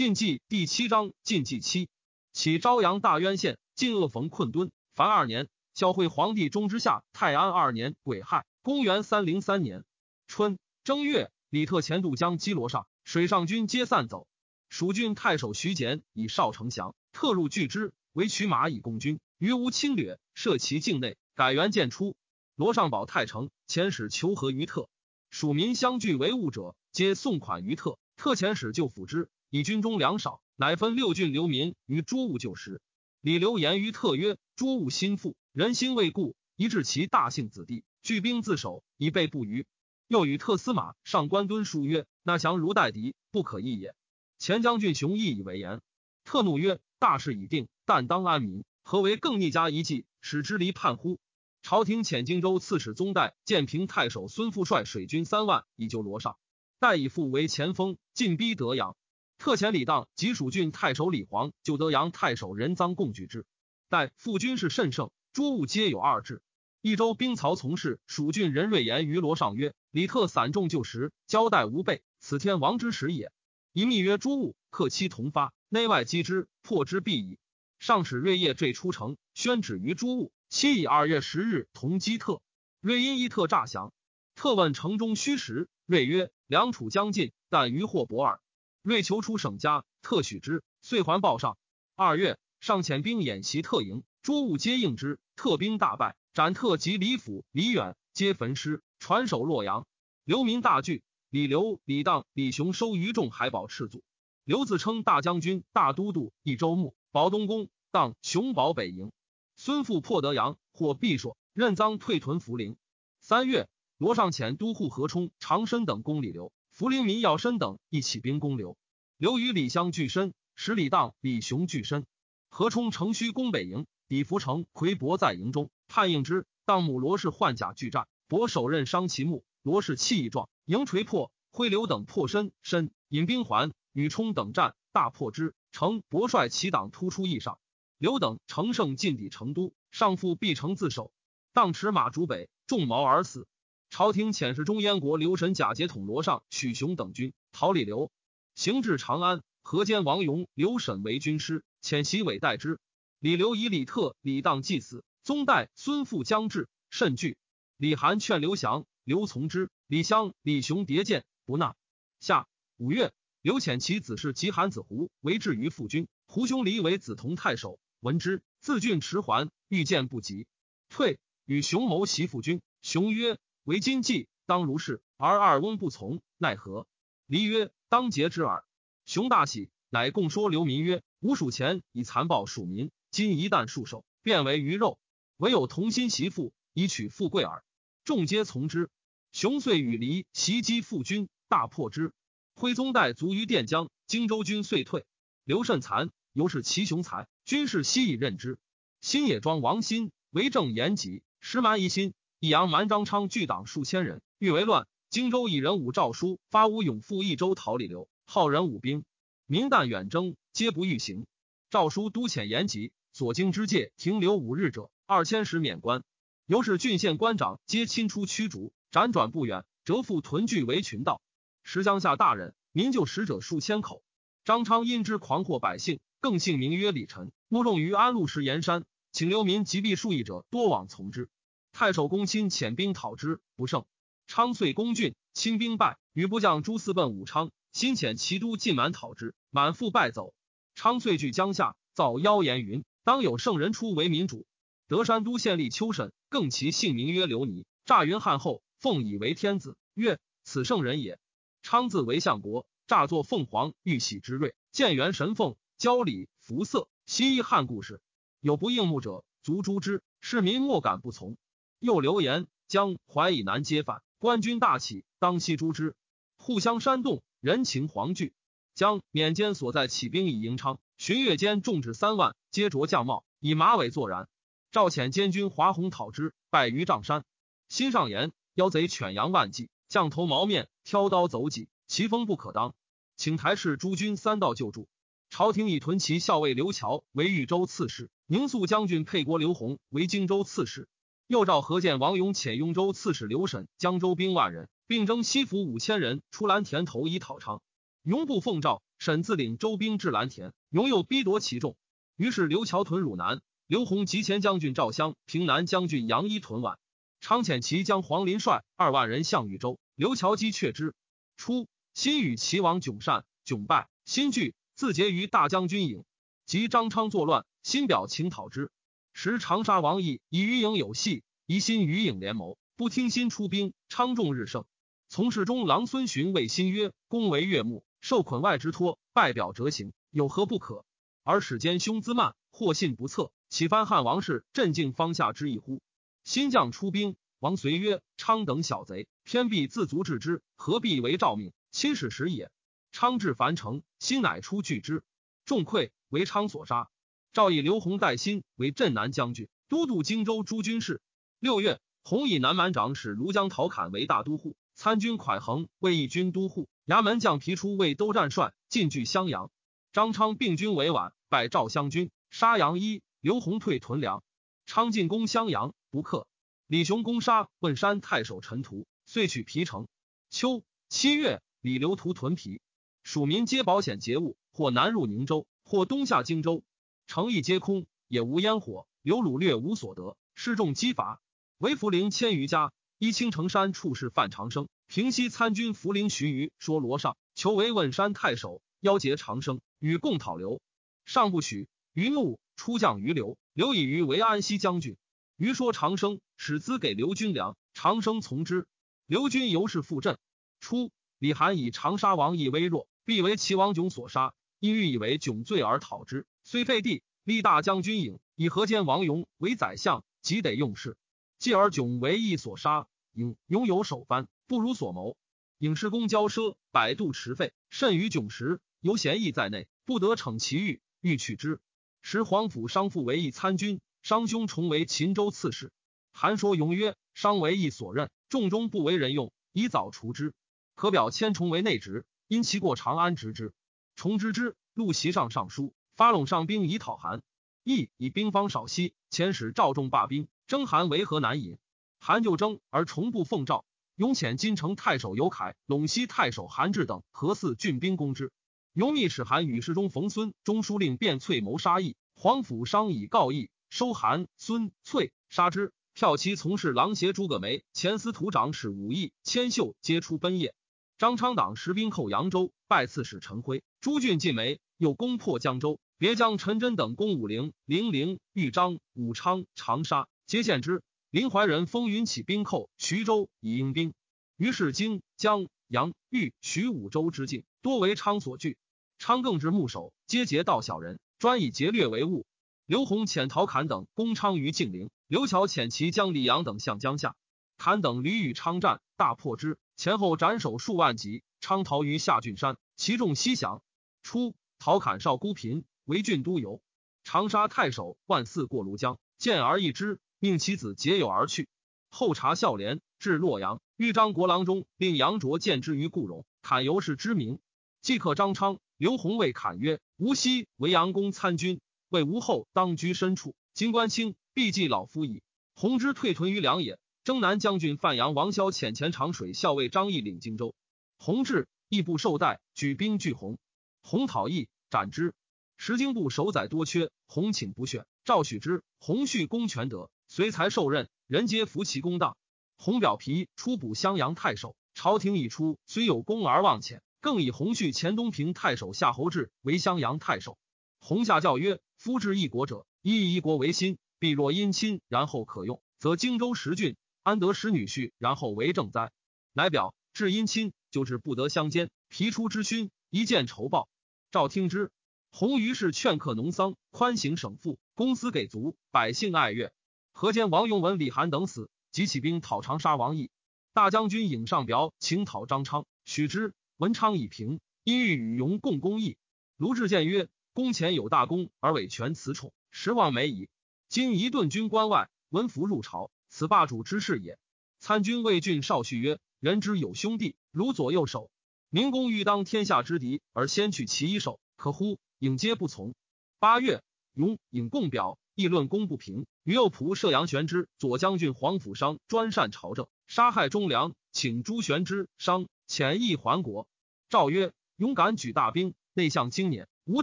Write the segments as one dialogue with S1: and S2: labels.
S1: 晋纪第七章晋纪七，起朝阳大渊县，晋恶逢困敦。凡二年，孝惠皇帝中之下，泰安二年癸亥，公元三零三年春正月，李特前渡江击罗上，水上军皆散走。蜀郡太守徐简以少丞降，特入拒之，为取马以攻军，余无侵略，设其境内，改元建出。罗上保太城，遣使求和于特。蜀民相聚为物者，皆送款于特。特遣使就抚之，以军中粮少，乃分六郡流民于诸务就食。李刘言于特曰：“诸务心腹，人心未固，宜致其大姓子弟，聚兵自守，以备不虞。”又与特司马上官敦书曰：“那降如待敌，不可易也。”前将军雄亦以为言。特怒曰：“大事已定，但当安民，何为更逆加一计，使之离叛乎？”朝廷遣荆州刺史宗代、建平太守孙富率水军三万以救罗尚，代以父为前锋，进逼德阳。特遣李当及蜀郡太守李黄就德阳太守任臧共举之。待父军事甚盛，诸物皆有二制。益州兵曹从事蜀郡任瑞言于罗上曰：“李特散众就时，交代无备，此天王之时也。一密曰诸物，克期同发，内外击之，破之必矣。”上使瑞业坠出城，宣旨于诸物。期以二月十日同击特，瑞因一特诈降。特问城中虚实，瑞曰：“梁楚将近，但余祸薄耳。”瑞求出省家，特许之，遂还报上。二月，上遣兵演习特营，诸物皆应之。特兵大败，斩特及李府、李远，皆焚尸，传首洛阳。流民大惧。李刘、李当、李雄收余众，海保赤足。刘自称大将军、大都督、益州牧、保东宫。当雄保北营。孙富破德阳，获毕硕，任臧退屯涪陵。三月，罗尚遣都护何冲、长申等攻李刘，涪陵民要申等一起兵攻刘。刘与李相俱身，使李荡、李雄俱身。何冲城虚攻北营，李福成、魁伯在营中叛应之。荡母罗氏换甲拒战，伯首刃伤其目，罗氏气亦壮，营锤破，挥刘等破身，身引兵还，与冲等战，大破之。成伯率其党突出邑上。刘等乘胜进抵成都，上父必城自守。当持马逐北，中矛而死。朝廷遣使中燕国刘神假节统罗上、许雄等军逃李刘，行至长安。河间王勇、刘审为军师，遣袭伟代之。李刘以李特、李当祭死。宗代、孙父将至，甚惧。李涵劝刘翔，刘从之。李襄、李雄迭见，不纳。下五月，刘遣其子是及韩子胡为至于父君。胡兄离为子同太守。闻之，自郡迟还，欲见不及，退。与熊谋袭父君。熊曰：“为今计，当如是。”而二翁不从，奈何？离曰：“当节之耳。”熊大喜，乃共说流民曰：“吾蜀前以残暴蜀民，今一旦束手，变为鱼肉。唯有同心袭父，以取富贵耳。”众皆从之。熊遂与离袭击父君，大破之。徽宗代卒于垫江，荆州军遂退。刘慎残，犹是其雄才。军事悉以任之。新野庄王新为政严吉，实蛮疑心。益阳蛮张昌聚党数千人，欲为乱。荆州以人武诏书发吴勇赴益州讨李刘，号人武兵。民旦远征，皆不欲行。诏书都遣严吉所经之界停留五日者，二千石免官。由是郡县官长皆亲出驱逐，辗转不远，折复屯聚为群盗。时江下大人，民救使者数千口。张昌因之狂惑百姓，更姓名曰李晨。慕众于安陆石岩山，请流民及避数亿者多往从之。太守公亲遣兵讨之，不胜。昌遂攻郡，亲兵败，余部将诸四奔武昌。新遣骑都进满讨之，满腹败走。昌遂据江夏，造妖言云：当有圣人出为民主。德山都县吏邱审，更其姓名曰刘尼，诈云汉后，奉以为天子，曰：此圣人也。昌自为相国，诈作凤凰玉玺之瑞，建元神凤，交礼服色。西汉故事，有不应目者，卒诛之。市民莫敢不从。又流言将淮以南皆反，官军大起，当西诛之。互相煽动，人情惶惧。将缅间所在起兵以迎昌，旬月间众至三万，皆着将帽，以马尾作然。赵遣监军华宏讨之，败于丈山。新上言妖贼犬羊万计，降头毛面，挑刀走戟，其风不可当，请台氏诸军三道救助。朝廷以屯骑校尉刘乔为豫州刺史，宁肃将军沛国刘弘为荆州刺史。又召何建王勇遣雍州刺史刘审江州兵万人，并征西府五千人出蓝田头以讨昌。永不奉诏，沈自领周兵至蓝田，永有逼夺其众。于是刘桥屯汝南，刘洪及前将军赵襄、平南将军杨一屯宛。昌遣其将黄林率二万人向禹州，刘桥击却之。初，新与齐王迥善、迥败，新惧，自结于大将军营。及张昌作乱，新表请讨之。时长沙王毅以余影有隙，疑心余影联谋，不听心出兵。昌众日盛，从事中郎孙荀谓新曰：“公为岳母，受捆外之托，拜表折行，有何不可？而使奸凶滋慢，或信不测，岂翻汉王室镇静方下之意乎？”新将出兵，王随曰：“昌等小贼，偏必自足治之，何必为诏命？亲使时也。”昌至樊城，新乃出拒之，众溃，为昌所杀。诏以刘宏代新为镇南将军，都督荆州诸军事。六月，弘以南蛮长史庐江陶侃为大都护，参军蒯衡为义军都护，衙门将皮出为都战帅，进据襄阳。张昌并军为宛，拜赵襄军，杀杨一。刘宏退屯粮。昌进攻襄阳，不克。李雄攻杀汶山太守陈图，遂取皮城。秋七月，李刘图屯皮，蜀民皆保险节物，或南入宁州，或东下荆州。城邑皆空，也无烟火。刘鲁略无所得，示众击伐，为福陵千余家。依青城山处士范长生，平西参军福陵徐余说罗尚求为汶山太守，邀结长生与共讨刘，尚不许。余怒，出将于刘。刘以余为安西将军。余说长生使资给刘军粮，长生从之。刘军由是复镇。初，李涵以长沙王义微弱，必为齐王囧所杀，因欲以为囧罪而讨之。虽废帝，立大将军郢，以河间王勇为宰相，即得用事。继而迥为义所杀，郢拥有首藩，不如所谋。郢施公骄奢，百度持费，甚于囧时，犹嫌义在内，不得逞其欲，欲取之。时皇甫商父为义参军，商兄重为秦州刺史。韩说勇曰：“商为义所任，众中不为人用，以早除之。可表千重为内职，因其过长安执之。重知之，录席上上书。”发陇上兵以讨韩，义以兵方少息，遣使赵仲罢兵，征韩为河南尹。韩就征而重不奉诏，永遣金城太守尤凯、陇西太守韩志等合四郡兵攻之。尤密使韩与侍中冯孙、中书令卞翠谋杀义，皇甫商以告义，收韩、孙、翠，杀之。票其从事郎协诸葛梅、前司徒长史武义、千秀皆出奔业。张昌党实兵寇扬州，拜刺史陈辉，朱俊进没，又攻破江州。别将陈真等攻武陵、零陵、豫章、武昌、长沙，皆见之。林怀仁风云起兵寇徐州，以应兵。于是荆、江、阳、豫、徐五州之境，多为昌所据。昌更之牧守，皆劫道小人，专以劫掠为务。刘洪遣陶侃等攻昌于晋陵，刘乔遣其将李阳等向江夏。侃等屡与昌战，大破之，前后斩首数万级。昌逃于下郡山，其众西降。初，陶侃少孤贫。为郡都游，长沙太守万嗣过庐江，见而异之，命其子结友而去。后查孝廉至洛阳，豫章国郎中令杨卓见之于故荣，侃由是知名。即刻张昌、刘弘谓侃曰：“吾昔为阳公参军，为吴后当居深处，今官清，必继老夫矣。”弘之退屯于梁野。征南将军范阳王萧遣前长水校尉张毅领荆州。弘至，亦不受待，举兵拒弘。弘讨义，斩之。石经部守宰多缺，洪请不选，赵许之。洪续公权德，随才受任，人皆服其公道。洪表皮出补襄阳太守，朝廷已出，虽有功而忘遣，更以洪续前东平太守夏侯志为襄阳太守。洪下教曰：夫治一国者，以一国为心，必若姻亲，然后可用，则荆州十郡安得使女婿，然后为政哉？乃表至姻亲，就是不得相奸。皮出之勋，一见仇报。赵听之。洪于是劝克农桑，宽刑省赋，公私给足，百姓爱乐。河间王永文、李涵等死，即起兵讨长沙王毅。大将军尹上表请讨张昌，许之。文昌已平，因欲与荣共公义。卢志谏曰：“公前有大功，而委权此宠，实望美矣。今一顿军关外，文服入朝，此霸主之事也。”参军魏郡少叙曰：“人之有兄弟，如左右手。明公欲当天下之敌，而先取其一手，可乎？”尹皆不从。八月，勇尹共表议论公不平。于右仆射杨玄之、左将军黄甫商专擅朝政，杀害忠良，请朱玄之、商遣议还国。诏曰：勇敢举大兵，内向经年，吾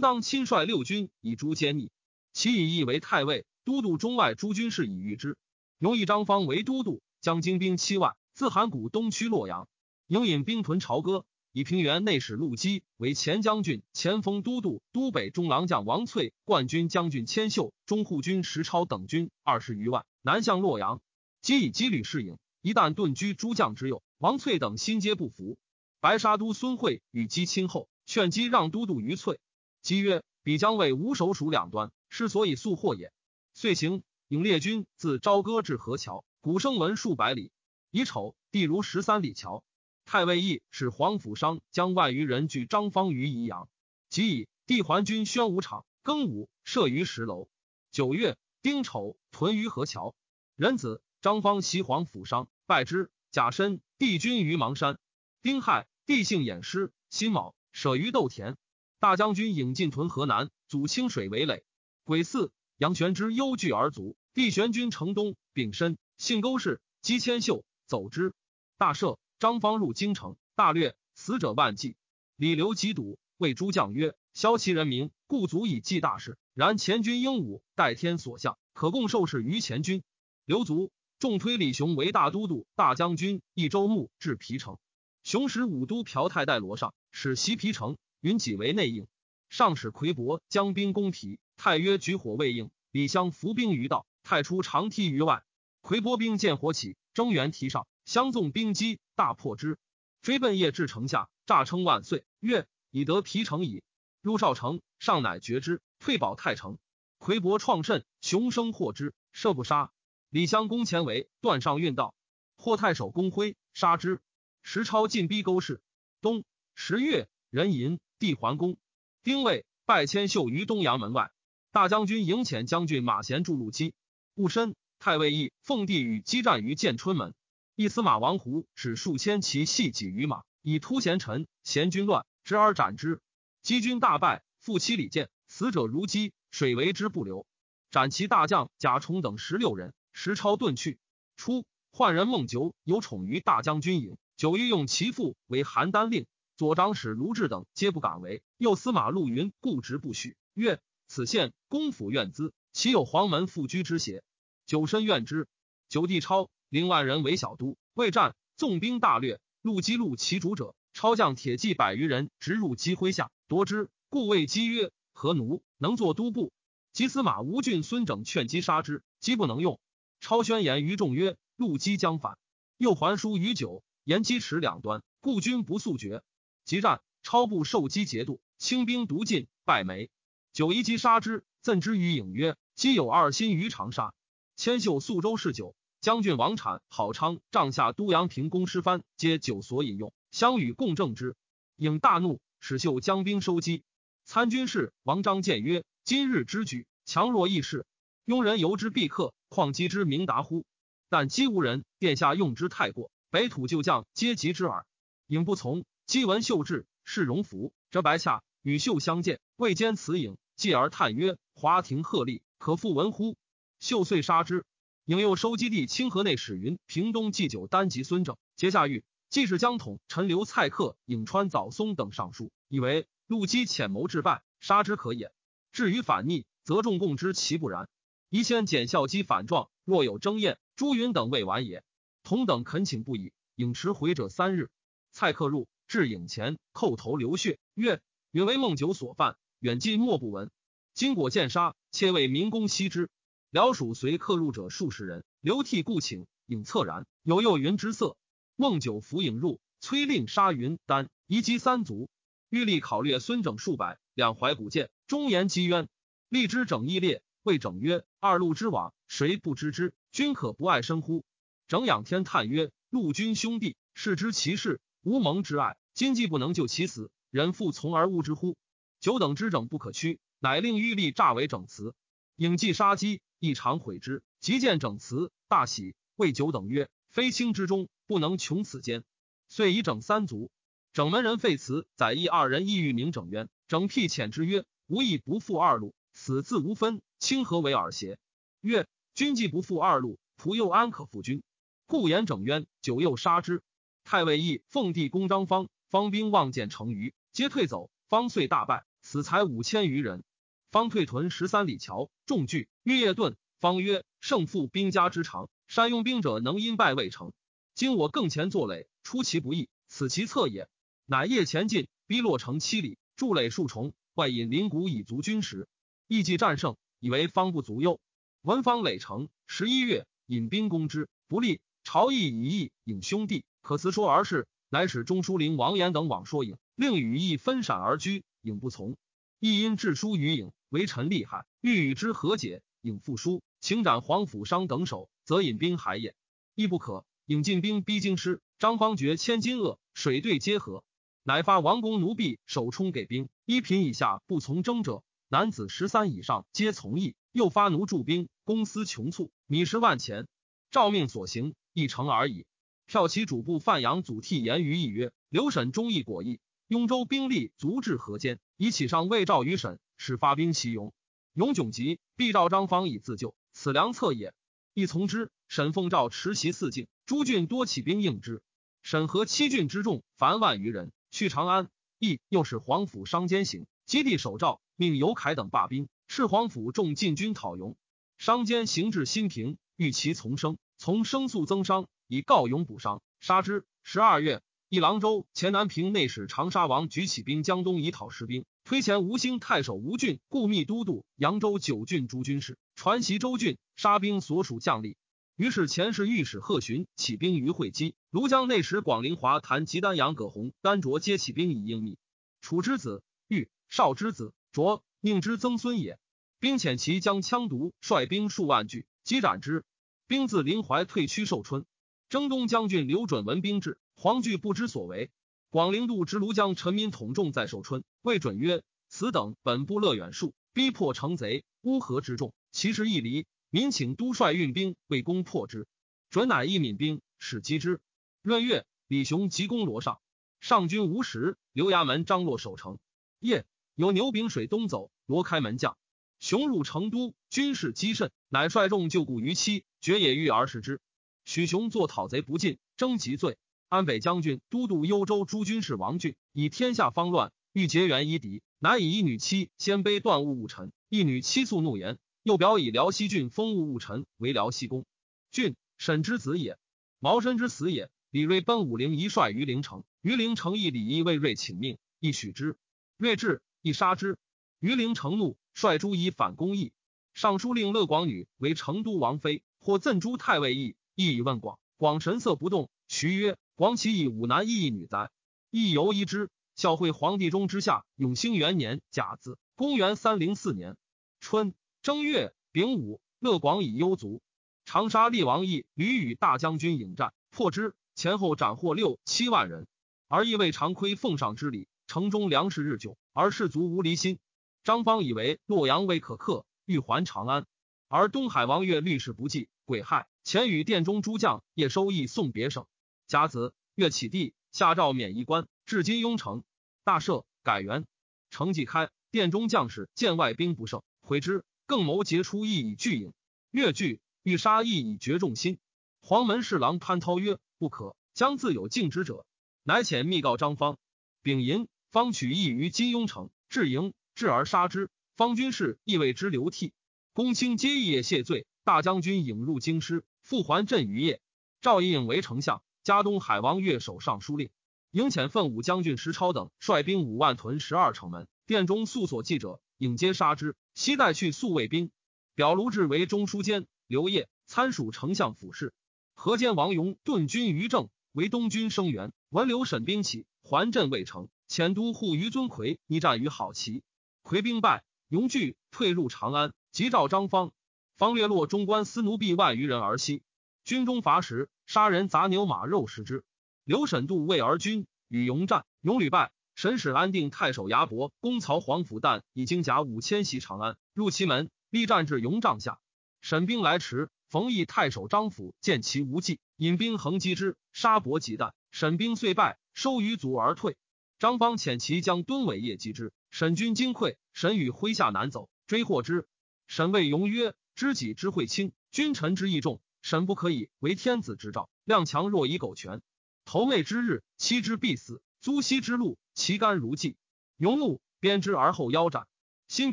S1: 当亲率六军以诛奸逆。其以义为太尉，都督中外诸军事以御之。容以张方为都督，将精兵七万，自函谷东驱洛阳，营引兵屯朝歌。以平原内史陆基为前将军、前锋都督，都北中郎将王粹、冠军将军千秀、中护军石超等军二十余万，南向洛阳。即以羁旅侍营，一旦遁居诸将之右，王粹等心皆不服。白沙都孙惠与姬亲厚，劝姬让都督于粹。姬曰：“彼将为吴首属两端，是所以速获也。”遂行，引列军自朝歌至河桥，鼓声闻数百里。乙丑，地如十三里桥。太尉义使黄甫商将万余人拒张方于宜阳，即以帝还军宣武场，庚午设于石楼。九月丁丑，屯于河桥。壬子，张方袭黄甫商，败之。甲申，帝军于邙山。丁亥，帝姓偃师。辛卯，舍于豆田。大将军引进屯河南，阻清水为垒。癸巳，杨玄之忧惧而卒。帝玄君城东，丙申，信勾氏姬千秀走之。大赦。张方入京城，大略死者万计。李刘急堵，谓诸将曰：“削其人民，故足以济大事。然前军英武，待天所向，可共受事于前军。”刘卒，众推李雄为大都督、大将军，益州牧至皮城。雄使武都朴太代罗上，使袭皮城，云己为内应。上使魁伯将兵攻皮，太曰举火未应，李相伏兵于道，太出长梯于外。魁伯兵见火起，征援梯上。相纵兵击，大破之，追奔夜至城下，诈称万岁，曰：“已得皮城矣。”入少城，上乃绝之，退保太城。魁伯创甚，雄生获之，射不杀。李襄攻前围，断上运道，获太守公辉，杀之。石超进逼勾氏。冬十月，壬寅，帝桓公。丁未，拜千秀于东阳门外。大将军营遣将军马贤助陆基。戊申，太尉义奉帝与激战于建春门。一司马王胡使数千骑系戟于马，以突贤臣。贤军乱，执而斩之。击军大败，复七里见，死者如饥，水为之不流。斩其大将贾充等十六人。石超遁去。初，宦人孟九有宠于大将军营，九欲用其父为邯郸令。左长史卢志等皆不敢为。右司马陆云固执不许，曰：“此县公府院资，岂有黄门复居之邪？”九深怨之。九弟超。领万人为小都，未战，纵兵大掠，陆基路其主者，超将铁骑百余人，直入击麾下，夺之。故谓姬曰：“何奴能作都部？”及司马吴郡孙整劝击杀之，姬不能用。超宣言于众曰：“陆基将反。”又还书于九，言击持两端，故军不速决。即战，超部受击节度，轻兵独进，败没。九一击杀之，赠之于颖曰：“姬有二心于长沙。”千秀宿州事酒。将军王产、郝昌帐下都阳平公师藩，皆酒所饮用，相与共证之。颖大怒，使秀将兵收击。参军事王章谏曰：“今日之举，强弱易事，庸人由之必克，况击之明达乎？但击无人，殿下用之太过，北土旧将皆及之耳。”颖不从。击闻秀至，是荣服，折白下，与秀相见，未坚此颖，继而叹曰：“华亭鹤立，可复闻乎？”秀遂杀之。颖又收基地清河内史云平东祭酒丹及孙正节下狱，既是江统陈留蔡克颍川早松等上书，以为陆基潜谋致败，杀之可也。至于反逆，则众共知其不然。宜先检校机反状，若有争验，朱云等未完也。同等恳请不已。颖迟回者三日，蔡克入至颖前，叩头流血，曰：“允为孟九所犯，远近莫不闻。今果见杀，且为民公惜之。”辽属随客入者数十人，流涕故请，影恻然，有诱云之色。孟九扶影入，催令杀云丹，移击三族。欲立考略孙整数百，两怀古剑，忠言积冤。立之整义烈，谓整曰：“二路之往，谁不知之？君可不爱生乎？”整仰天叹曰：“陆军兄弟，视之其事，无盟之爱，今既不能救其死，人复从而误之乎？”久等之整不可屈，乃令欲立诈为整辞。影既杀机。亦常悔之，即见整辞，大喜，谓九等曰：“非卿之中，不能穷此间。”遂以整三族。整门人废辞，载义二人亦欲名整冤。整辟遣之曰：“吾亦不负二路，此自无分，卿何为尔邪？”曰：“君既不负二路，仆又安可负君？故言整冤。”九又杀之。太尉义奉帝公张方，方兵望见成余，皆退走。方遂大败，死才五千余人。方退屯十三里桥，众惧，欲夜遁。方曰：“胜负兵家之常，善用兵者能因败未成。今我更前作垒，出其不意，此其策也。”乃夜前进，逼落城七里，筑垒数重，外引林谷以足军时。意计战胜，以为方不足忧。闻方垒城，十一月，引兵攻之，不利。朝议以义引兄弟，可辞说而事。乃使中书令王延等往说颖，令羽翼分散而居。影不从，亦因致书于影，为臣厉害，欲与之和解。影复书，请斩黄甫商等首，则引兵还也。亦不可。影进兵逼京师，张方觉千金恶，水对皆合。乃发王公奴婢首冲给兵，一品以下不从征者，男子十三以上皆从役。又发奴驻兵，公私穷促，米食万钱。诏命所行，一成而已。票其主簿范阳祖替言于议曰：“刘审忠义果义，雍州兵力足至河间，以起上魏赵于沈，使发兵袭雍。雍窘急，必召张方以自救，此良策也。亦从之。沈奉诏持袭四境，诸郡多起兵应之。审和七郡之众，凡万余人。”去长安，亦又使皇甫商兼行，基地守诏，命尤凯等罢兵。赤皇甫众进军讨雍，商兼行至新平，欲其从生，从生速增商，以告勇补伤，杀之。十二月，一郎州前南平内史长沙王举起兵江东以讨石兵，推前吴兴太守吴郡故密都督扬州九郡诸军事，传习州郡，杀兵所属将领。于是前世御史贺询起兵于会稽，庐江内史广陵华谭吉丹阳葛洪丹卓皆起兵以应密。楚之子玉少之子卓宁之曾孙也。兵遣其将羌独率兵数万拒击斩之。兵自临淮退趋寿春。征东将军刘准闻兵至，黄惧不知所为。广陵度之庐江臣民统众在寿春，谓准曰：“此等本不乐远戍，逼迫成贼，乌合之众，其势亦离。”民请都率运兵为攻破之，准乃一闽兵使击之。闰月，李雄急攻罗上，上军无时，刘衙门张罗守城。夜，有牛秉水东走，罗开门将。雄入成都，军事激甚，乃率众救故于期，决也欲而食之。许雄作讨贼不进，征疾罪。安北将军都督幽州诸军事王俊以天下方乱，欲结缘夷狄，乃以一女妻鲜卑断物务臣，一女妻素怒言。又表以辽西郡封务务臣为辽西公，郡沈之子也。毛申之死也。李瑞奔武陵一帅于陵城，于陵城邑李义为瑞请命，亦许之。瑞至，亦杀之。于陵城怒，率诸以反攻义。尚书令乐广女为成都王妃，或赠诸太尉义，义以问广。广神色不动。徐曰：“广岂以五男一女哉？”亦犹疑之。孝惠皇帝中之下，永兴元年甲子，公元三零四年春。正月丙午，乐广以幽卒。长沙厉王义屡与大将军迎战，破之，前后斩获六七万人。而亦未常亏奉上之礼，城中粮食日久，而士卒无离心。张方以为洛阳未可克，欲还长安。而东海王越律事不济，癸亥，前与殿中诸将夜收益送别省。甲子，越起地，下诏免一官，至今雍城。大赦，改元。城既开，殿中将士见外兵不胜，悔之。更谋结出意以拒引，越惧欲杀意以绝众心。黄门侍郎潘涛曰：“不可，将自有敬之者。”乃遣密告张方。丙寅，方取意于金庸城，至营，至而杀之。方军士亦为之流涕。公卿皆夜谢罪。大将军引入京师，复还镇于夜。赵以颖为丞相，加东海王越守尚书令。营遣奋武将军石超等率兵五万屯十二城门，殿中素所记者。引皆杀之，西带去宿卫兵。表卢志为中书监，刘烨参属丞相府事。河间王勇顿军于政，为东军声援。闻刘沈兵起，还镇未成，遣都护于尊魁逆战于好旗，魁兵败，勇惧，退入长安。急召张方，方略落中官司奴婢万余人而西。军中乏食，杀人杂牛马肉食之。刘沈度魏而军，与勇战，勇屡败。神使安定太守牙伯攻曹皇甫旦以精甲五千袭长安，入其门，力战至雍帐下。沈兵来迟，冯异太守张辅见其无计，引兵横击之，杀伯及旦。沈兵遂败，收于卒而退。张方遣其将敦伟业击之，沈军惊溃，沈与麾下难走，追获之。沈谓荣曰：“知己之会亲，君臣之义重，沈不可以为天子之兆。量强若以苟全，投昧之日，妻之必死。租息之路，其干如祭。勇怒，鞭之而后腰斩。新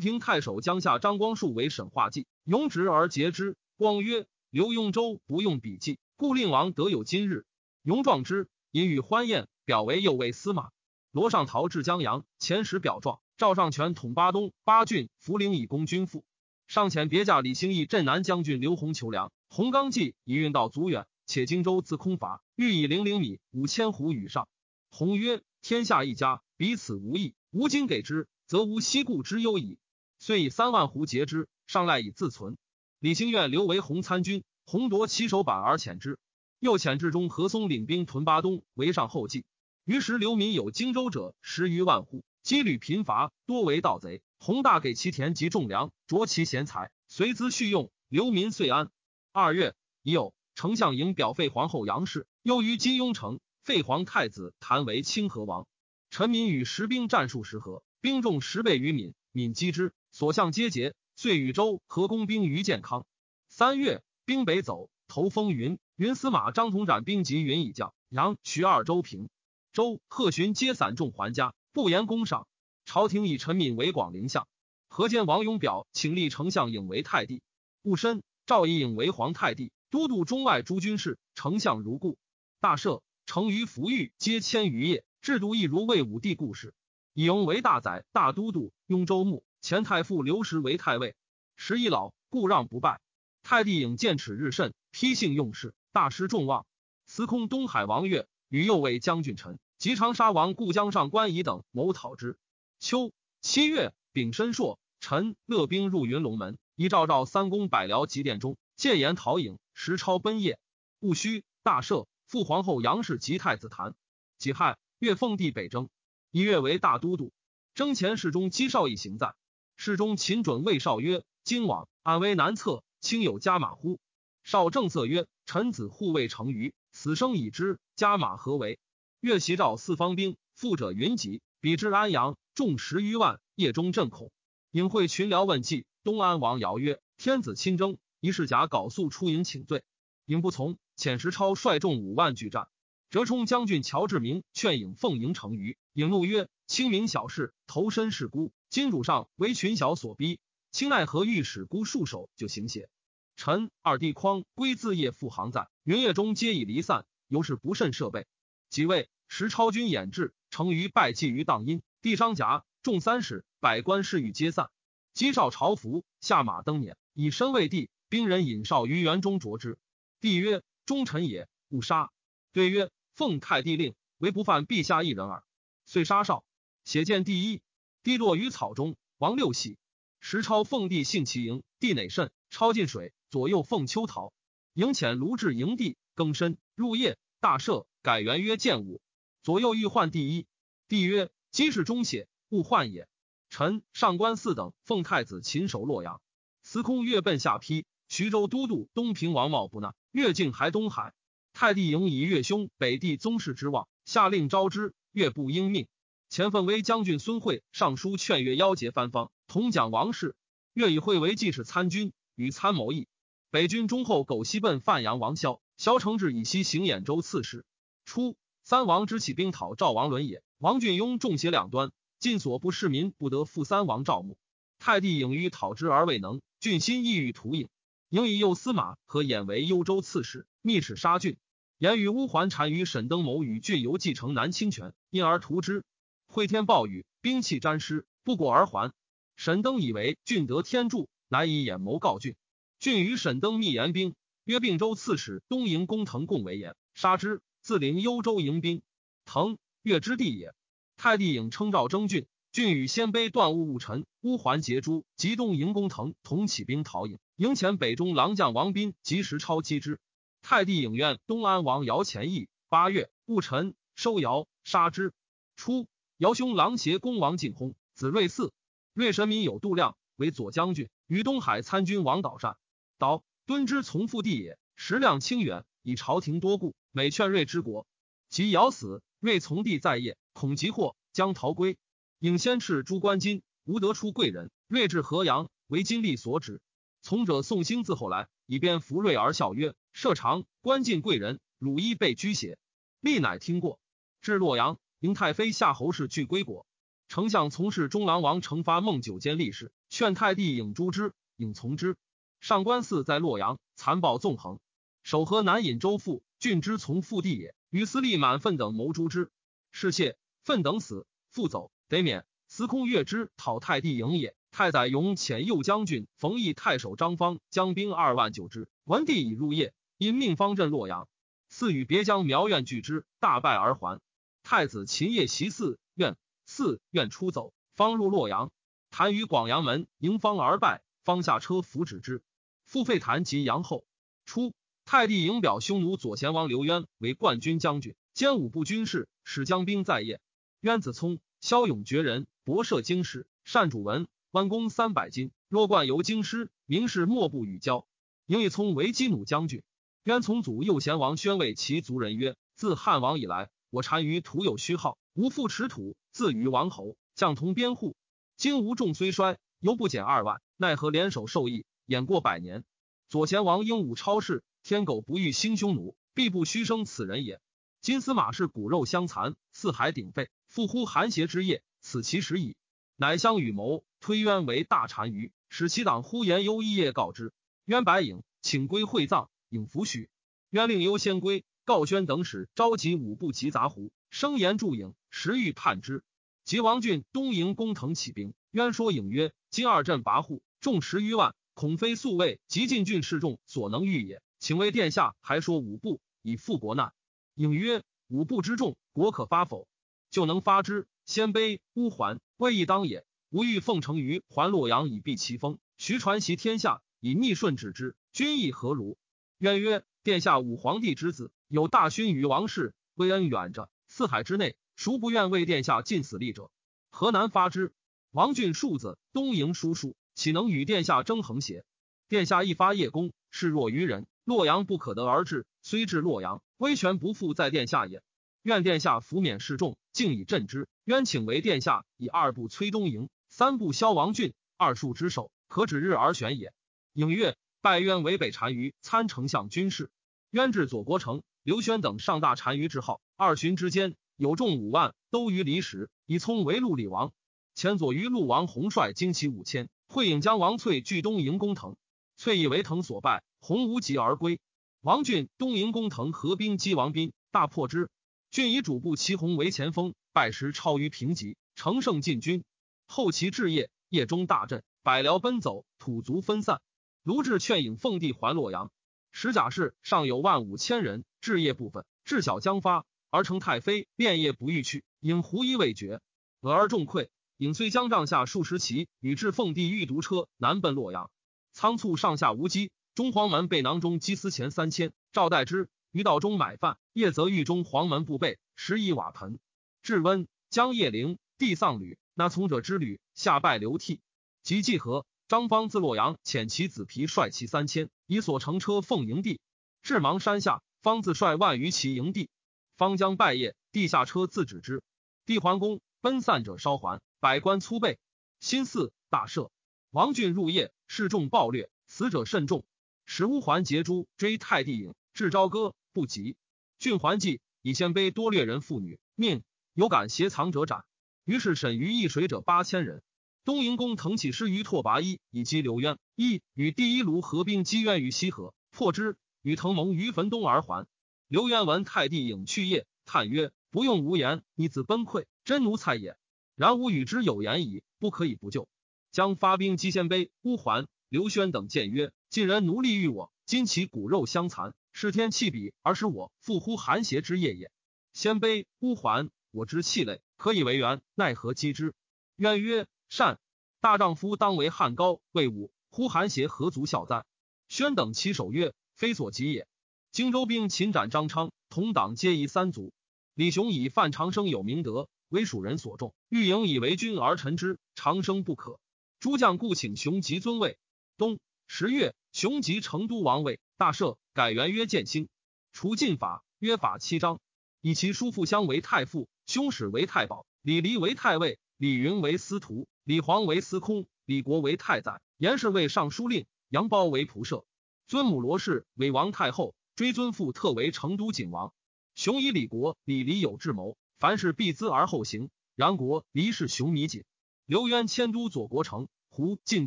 S1: 平太守江夏张光树为审化计，勇直而节之。光曰：“刘雍州不用笔记，故令王得有今日。”雍壮之，引与欢宴，表为右卫司马。罗尚逃至江阳，遣使表状。赵尚全统巴东八郡，涪陵以攻军父。上遣别驾李兴义镇南将军刘弘求粮。洪刚计已运到足远，且荆州自空乏，欲以零零米五千斛与上。洪曰：“天下一家，彼此无异，吾今给之。”则无西顾之忧矣。遂以三万斛截之，上赖以自存。李兴愿留为洪参军，洪夺其首板而遣之。又遣至中何松领兵屯巴东，为上后继。于时流民有荆州者十余万户，羁旅贫乏，多为盗贼。宏大给其田及种粮，着其贤才，随资续用，流民遂安。二月，已有丞相迎表废皇后杨氏，又于金庸城废皇太子谭为清河王。臣民与石兵战术十合。兵众十倍于闽，闽击之，所向皆捷。遂与周合攻兵于建康。三月，兵北走，投风云。云司马张统斩兵及云以将，杨徐二州平。周贺寻皆散众还家，不言功赏。朝廷以陈敏为广陵相。河间王永表请立丞相颖为太帝。戊申，赵以颖为皇太帝，都督中外诸军事。丞相如故。大赦，成于福裕，皆迁于业。制度亦如魏武帝故事。以雍为大宰、大都督，雍州牧。前太傅刘石为太尉。时已老，故让不拜。太帝颖见耻日甚，批性用事，大失众望。司空东海王悦与右卫将军陈及长沙王故江上官仪等谋讨之。秋七月，丙申朔，陈勒兵入云龙门，以赵赵三公百僚及殿中，谏言讨颖，时超奔夜。戊戌，大赦，父皇后杨氏及太子谭。己亥，越奉帝北征。一月为大都督，征前侍中姬少义行在。侍中秦准谓少曰：“今往安危难测，卿有加马乎？”少正色曰：“臣子护卫成虞，死生已知，加马何为？”越袭召四方兵，富者云集，比之安阳，众十余万。夜中震恐，隐会群僚问计。东安王尧曰：“天子亲征，一世甲缟素出营请罪。”颖不从，遣石超率众五万拒战。折冲将军乔志明劝颖奉迎成虞。颖怒曰：“清明小事，投身事孤。今主上为群小所逼，卿奈何欲使孤束手就行邪？”臣二弟匡归自夜复行在云夜中，皆已离散，尤是不慎设备。即位，时超军演至，成于败绩于荡阴，地伤甲，众三十，百官侍御皆散。姬少朝服，下马登辇，以身为帝。兵人引少于园中着之。帝曰：“忠臣也，勿杀。”对曰：“奉太帝令，唯不犯陛下一人耳。”遂杀少，写见第一，帝落于草中，王六喜。时超奉帝幸其营，帝馁甚，超进水，左右奉秋桃。营遣卢至营地，更深入夜，大赦，改元曰建武。左右欲换第一，帝曰：今是中血，勿换也。臣上官四等奉太子秦守洛阳，司空越奔下邳，徐州都督东平王茂不纳，越境还东海。太帝营以越兄北地宗室之望，下令招之。越不应命，前奋威将军孙惠上书劝越邀结藩方，同讲王事。越以惠为济使参军，与参谋议。北军中后苟西奔范阳王萧，萧承志以西行兖州刺史。初，三王之起兵讨赵王伦也。王俊庸众邪两端，尽所部市民不得复三王赵穆。太帝颖于讨之而未能，俊心意欲图颖，颖以右司马和兖为幽州刺史，密使杀俊。言与乌桓单于沈登谋与郡游继承南清泉，因而图之。会天暴雨，兵器沾湿，不果而还。沈登以为郡得天助，难以掩谋告郡。郡与沈登密言兵，约并州刺史东营公腾共为言，杀之。自临幽州迎兵。腾越之地也。太帝颖称赵征郡，郡与鲜卑段务务臣乌桓结诸及东营公腾同起兵讨营，营前北中郎将王斌及时超击之。太帝影院东安王姚前义八月戊辰收姚杀之。初，姚兄狼邪公王进薨，子睿嗣。睿神民有度量，为左将军，与东海参军王导善。导敦之从父弟也，食量清远，以朝廷多故，每劝睿之国。及尧死，睿从弟在业，恐急祸，将逃归。应先斥诸官金，无得出贵人。睿至河阳，为金吏所指。从者宋兴自后来，以便服睿而笑曰。设长官进贵人，汝衣被拘挟，立乃听过。至洛阳，迎太妃夏侯氏俱归国。丞相从事中郎王承发孟九间立事，劝太帝引诛之，引从之。上官寺在洛阳，残暴纵横，守河南尹州父郡之从父弟也。与司隶满奋等谋诛之，是谢奋等死，复走得免。司空越之讨太帝营也。太宰勇遣右将军冯异太守张方将兵二万救之。文帝已入夜，因命方镇洛阳，赐与别将苗苑拒之，大败而还。太子秦业袭寺院，寺院出走，方入洛阳，谈于广阳门迎方而败，方下车扶止之。复废谭及杨后。初，太帝迎表匈奴左贤王刘渊为冠军将军，兼五部军事，使将兵在业。渊子聪，骁勇绝人，博涉经师，善主文，弯弓三百斤。若冠游京师，名士莫不与交。迎以聪为击弩将军。渊从祖右贤王宣谓其族人曰：“自汉王以来，我单于徒有虚号，无复持土，自于王侯，将同边户。今吴众虽衰，犹不减二万，奈何联手受益？演过百年。左贤王英武超世，天狗不遇兴匈奴，必不虚生此人也。金司马氏骨肉相残，四海鼎沸，复乎寒邪之业，此其时矣。乃相与谋，推渊为大单于，使其党呼延忧一夜告之。渊白影，请归会葬，影弗许。渊令攸先归，告宣等使召集五部及杂胡，声言助影，时欲叛之。及王俊东营攻腾起兵，渊说影曰：“今二镇跋扈，众十余万，恐非宿卫及进郡士众所能御也。请为殿下还说五步，以复国难。”影曰：“五步之众，国可发否？就能发之。鲜卑乌桓，未易当也。吾欲奉承于还洛阳，以避其锋。徐传习天下。”以逆顺止之，君意何如？渊曰：殿下武皇帝之子，有大勋于王室，威恩远着四海之内，孰不愿为殿下尽死力者？河南发之？王俊庶子，东营叔叔，岂能与殿下争横邪？殿下一发叶公，视若愚人。洛阳不可得而治，虽至洛阳，威权不复在殿下也。愿殿下抚免示众，敬以镇之。渊请为殿下以二部崔东营，三部萧王俊，二数之首，可指日而选也。影月拜渊为北单于参丞相军事，渊至左国城，刘宣等上大单于之号。二旬之间，有众五万，都于离石，以聪为陆李王。前左于陆王洪率精骑五千，会引将王翠据东营攻腾，翠以为腾所败，洪无疾而归。王俊东营攻藤，合兵击王斌，大破之。俊以主部齐弘为前锋，败时超于平级，乘胜进军。后其至夜，夜中大震，百僚奔走，土卒分散。卢志劝引奉帝还洛阳，石甲士尚有万五千人。至夜部分，至晓将发，而成太妃，便夜不欲去。引胡衣未决，俄而众溃。引遂将帐下数十骑，与至奉帝御毒车，南奔洛阳。仓促上下无机，中黄门被囊中积私钱三千，赵代之于道中买饭。夜则狱中黄门不备，食以瓦盆。至温，将夜灵，帝丧旅，那从者之旅，下拜流涕。及济河。张方自洛阳遣其子皮率骑三千，以所乘车奉迎帝。至芒山下，方自率万余骑迎帝。方将拜谒，地下车自止之。帝桓公，奔散者稍还，百官粗备。新寺大赦。王俊入夜，示众暴掠，死者甚众。使乌桓截诸，追太帝影，至朝歌不及。郡还计以鲜卑多掠人妇女，命有敢挟藏者斩。于是审于易水者八千人。东营公腾起师于拓跋一，以击刘渊。一与第一卢合兵击渊于西河，破之。与腾蒙于汾东而还。刘渊闻太帝颖去夜，叹曰：“不用无言，你子崩溃，真奴才也。然吾与之有言矣，不可以不救。将发兵击鲜卑、乌桓、刘宣等，谏曰：晋人奴隶于我，今其骨肉相残，是天弃彼，而使我复乎寒邪之业也。鲜卑、乌桓，我之气类，可以为援，奈何击之？渊曰。善大丈夫当为汉高，魏武呼韩邪何足笑哉？宣等其首曰：“非所及也。”荆州兵擒斩张昌，同党皆夷三族。李雄以范长生有明德，为蜀人所重。欲迎以为君而臣之，长生不可。诸将故请雄吉尊位。东十月，雄吉成都王位，大赦，改元曰建兴。除禁法，约法七章，以其叔父相为太傅，兄史为太保，李黎为太尉，李云为司徒。李黄为司空，李国为太宰，严氏为尚书令，杨苞为仆射，尊母罗氏为王太后，追尊父特为成都景王。雄以李国、李黎有智谋，凡事必资而后行，然国离世雄弥锦。刘渊迁都左国城，胡进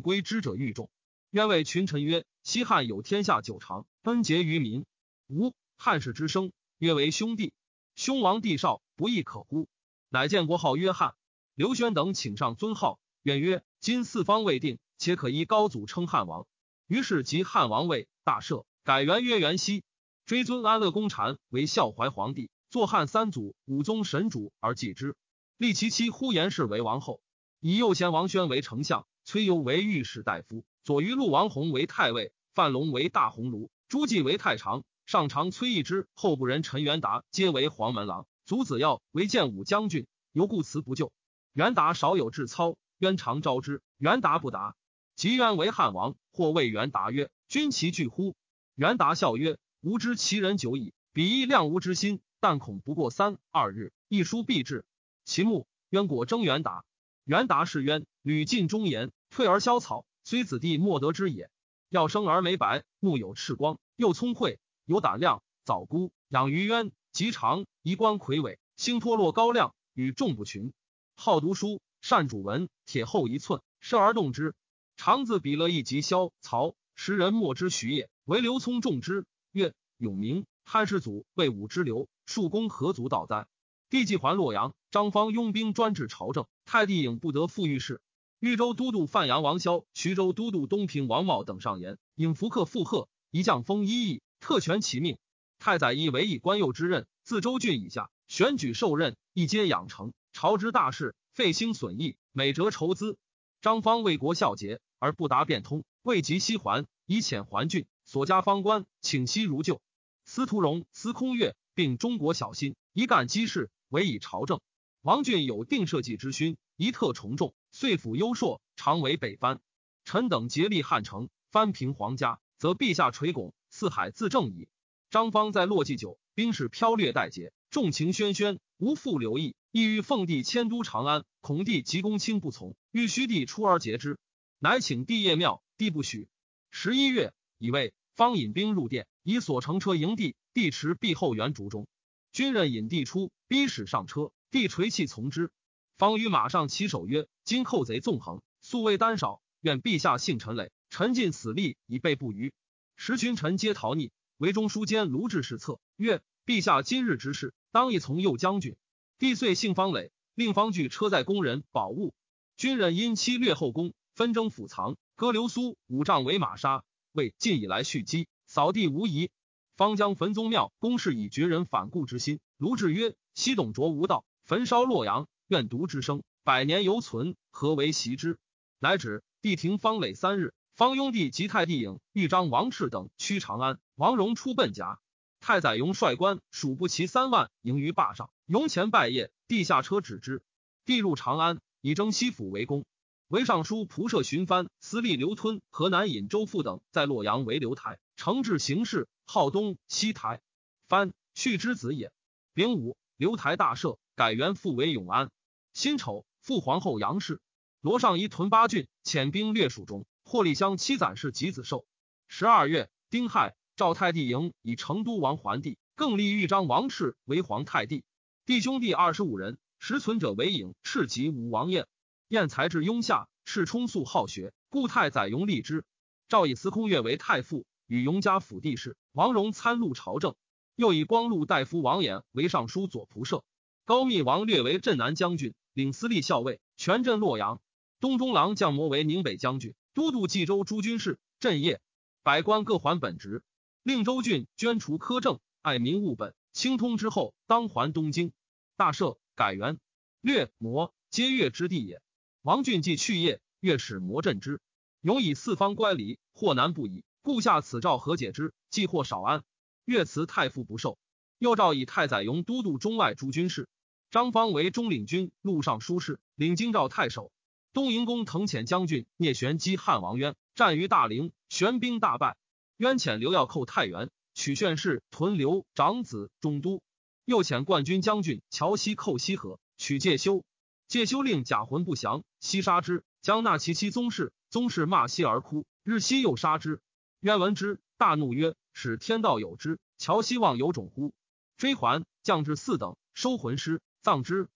S1: 归之者愈众。愿为群臣曰：“西汉有天下久长，恩结于民。吾汉室之生，约为兄弟。兄王弟少，不亦可乎？”乃建国号曰汉。刘轩等请上尊号。渊曰：“今四方未定，且可依高祖称汉王。”于是即汉王位，大赦，改元曰元熙。追尊安乐公禅为孝怀皇帝，坐汉三祖、武宗神主而继之。立其妻呼延氏为王后。以右贤王宣为丞相，崔攸为御史大夫，左于陆王弘为太尉，范龙为大鸿胪，朱季为太常，上常崔义之、后部人陈元达皆为黄门郎。祖子耀为建武将军，犹故辞不就。元达少有志操，渊常招之，元达不答。及渊为汉王，或谓元达曰：“君其惧乎？”元达笑曰：“吾知其人久矣，彼亦量吾之心，但恐不过三二日，一书必至。”其目渊果征元达。元达是渊，屡尽忠言，退而萧草，虽子弟莫得之也。要生而眉白，目有赤光，又聪慧，有胆量。早孤养于渊，极长，衣冠魁伟，星脱落高亮，与众不群。好读书，善主文，铁厚一寸，射而动之。长自比勒一及萧曹，时人莫之徐也。唯刘聪重之，曰：“永明汉世祖魏武之流，庶公何足道哉？”帝既还洛阳，张方拥兵专治朝政。太帝颖不得复御事，豫州都督范阳王萧、徐州都督东平王茂等上言，引福克附贺，一将封一邑，特权其命。太宰亦委以官右之任，自州郡以下选举受任，一皆养成。朝之大事，费兴损益，每折筹资。张方为国孝节，而不达变通，未及西还，以遣还郡，所加方官，请息如旧。司徒荣、司空岳并中国小心，一干机事，委以朝政。王俊有定社稷之勋，一特从众，遂府优硕，常为北藩。臣等竭力汉城，藩平皇家，则陛下垂拱，四海自正矣。张方在洛祭酒，兵士飘掠待劫，众情喧喧，无复留意。意欲奉帝迁都长安，孔帝急公卿不从，欲须帝出而截之，乃请帝夜庙，帝不许。十一月，以为方引兵入殿，以所乘车迎帝，帝持壁后圆烛中，军人引帝出，逼使上车。帝垂泣从之，方于马上起手曰：“今寇贼纵横，素未单少，愿陛下幸臣累，臣尽死力以备不虞。”时群臣皆逃匿，唯中书监卢志士策曰：“陛下今日之事，当亦从右将军。”帝遂幸方磊，令方具车载工人宝物。军人因期略后宫，纷争府藏，割流苏五丈为马杀。为晋以来蓄积，扫地无疑。方将焚宗庙，公事以绝人反顾之心。卢志曰：“昔董卓无道。”焚烧洛阳，愿独之声，百年犹存，何为袭之？乃止。帝庭方累三日，方雍帝及太帝影、豫章王赤等趋长安。王戎出奔夹，太宰雍率官数不齐三万，迎于坝上。雍前拜谒，帝下车止之。帝入长安，以征西府为公。为尚书仆射巡藩司隶刘吞、河南尹周复等在洛阳为刘台，承制行事，号东西台。藩续之子也。丙午，刘台大赦。改元复为永安。辛丑，父皇后杨氏。罗尚仪屯八郡，遣兵略蜀中。霍立乡七攒氏及子寿。十二月，丁亥，赵太帝迎以成都王桓帝，更立豫章王室为皇太帝。弟兄弟二十五人，实存者为颖、赤及武王晏。晏才智雍下，赤充素好学，故太宰雍立之。赵以司空岳为太傅，与雍家府地事。王戎参录朝政，又以光禄大夫王衍为尚书左仆射。高密王略为镇南将军，领司隶校尉，全镇洛阳。东中郎将摩为宁北将军，都督冀州诸军事。镇业，百官各还本职。令州郡捐除苛政，爱民务本。清通之后，当还东京。大赦，改元。略摩皆越之地也。王俊既去业，越使摩镇之。永以四方乖离，或难不已，故下此诏和解之。既或少安，越辞太傅不受。又诏以太宰雍都督中外诸军事。张方为中领军，路上书事，领京兆太守。东营公藤潜将军聂玄击汉王渊，战于大陵，玄兵大败。渊遣刘耀寇太原，取炫氏屯留长子中都。又遣冠军将军乔西寇西河，取介休。介休令贾浑不降，西杀之，将纳其妻宗室。宗室骂西而哭，日西又杀之。渊闻之，大怒曰：“使天道有之，乔西望有种乎？”追还，降至四等，收魂师。葬之。